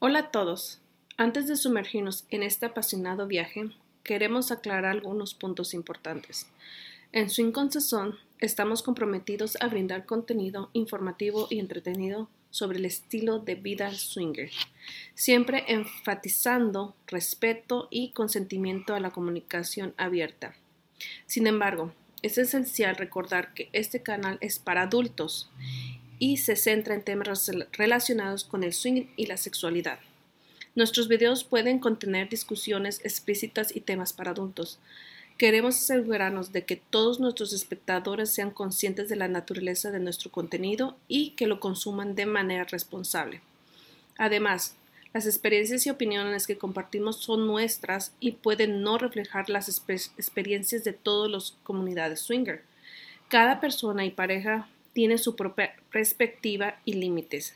Hola a todos. Antes de sumergirnos en este apasionado viaje, queremos aclarar algunos puntos importantes. En Swing con Sazón estamos comprometidos a brindar contenido informativo y entretenido sobre el estilo de vida swinger, siempre enfatizando respeto y consentimiento a la comunicación abierta. Sin embargo, es esencial recordar que este canal es para adultos y se centra en temas relacionados con el swing y la sexualidad. Nuestros videos pueden contener discusiones explícitas y temas para adultos. Queremos asegurarnos de que todos nuestros espectadores sean conscientes de la naturaleza de nuestro contenido y que lo consuman de manera responsable. Además, las experiencias y opiniones que compartimos son nuestras y pueden no reflejar las experiencias de todas las comunidades swinger. Cada persona y pareja tiene su propia perspectiva y límites.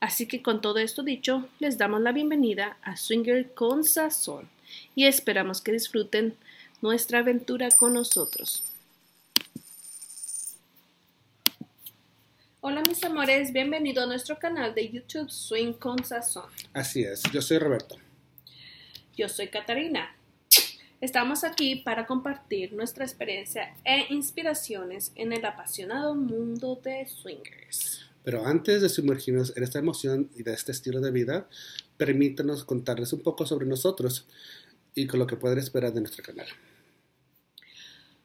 Así que con todo esto dicho, les damos la bienvenida a Swinger con Sazón y esperamos que disfruten nuestra aventura con nosotros. Hola mis amores, bienvenido a nuestro canal de YouTube Swing con Sazón. Así es, yo soy Roberto. Yo soy Catarina. Estamos aquí para compartir nuestra experiencia e inspiraciones en el apasionado mundo de swingers. Pero antes de sumergirnos en esta emoción y de este estilo de vida, permítanos contarles un poco sobre nosotros y con lo que pueden esperar de nuestro canal.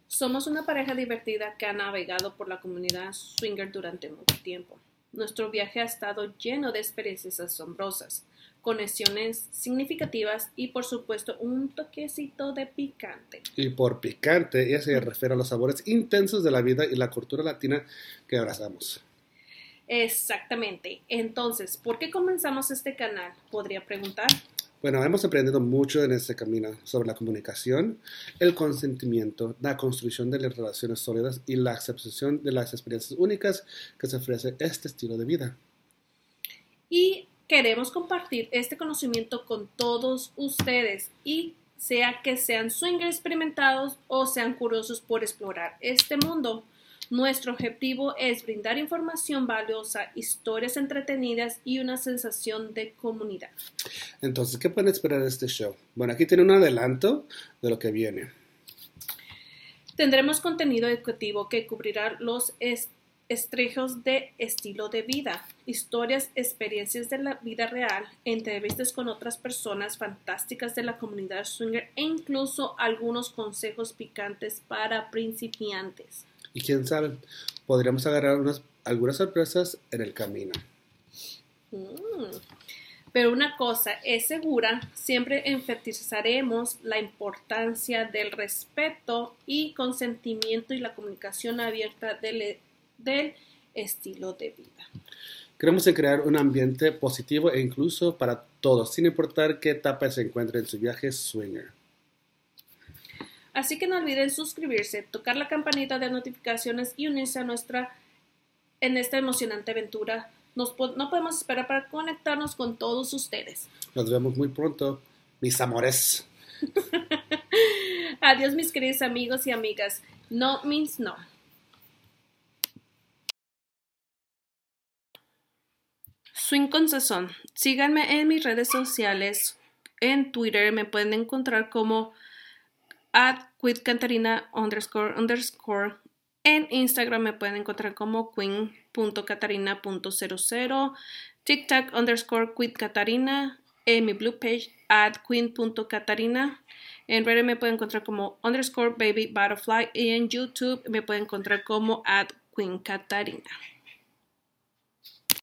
Somos una pareja divertida que ha navegado por la comunidad swinger durante mucho tiempo. Nuestro viaje ha estado lleno de experiencias asombrosas, conexiones significativas y por supuesto un toquecito de picante. Y por picante, ella se refiere a los sabores intensos de la vida y la cultura latina que abrazamos. Exactamente. Entonces, ¿por qué comenzamos este canal? Podría preguntar. Bueno, hemos aprendido mucho en este camino sobre la comunicación, el consentimiento, la construcción de las relaciones sólidas y la aceptación de las experiencias únicas que se ofrece este estilo de vida. Y queremos compartir este conocimiento con todos ustedes y sea que sean swingers experimentados o sean curiosos por explorar este mundo. Nuestro objetivo es brindar información valiosa, historias entretenidas y una sensación de comunidad. Entonces, ¿qué pueden esperar de este show? Bueno, aquí tiene un adelanto de lo que viene. Tendremos contenido educativo que cubrirá los estrejos de estilo de vida, historias, experiencias de la vida real, entrevistas con otras personas fantásticas de la comunidad swinger e incluso algunos consejos picantes para principiantes. Y quién sabe, podríamos agarrar unas, algunas sorpresas en el camino. Mm. Pero una cosa es segura, siempre enfatizaremos la importancia del respeto y consentimiento y la comunicación abierta del, del estilo de vida. Queremos crear un ambiente positivo e incluso para todos, sin importar qué etapa se encuentre en su viaje swinger. Así que no olviden suscribirse, tocar la campanita de notificaciones y unirse a nuestra en esta emocionante aventura. no podemos esperar para conectarnos con todos ustedes. Nos vemos muy pronto, mis amores. Adiós, mis queridos amigos y amigas. No means no. Swing con Sazón. Síganme en mis redes sociales. En Twitter me pueden encontrar como at queencatarina underscore underscore. En Instagram me pueden encontrar como queen.catarina.00, TikTok underscore queencatarina, en mi blue page at queen.catarina. En Reddit me pueden encontrar como underscore baby butterfly y en YouTube me pueden encontrar como at queencatarina.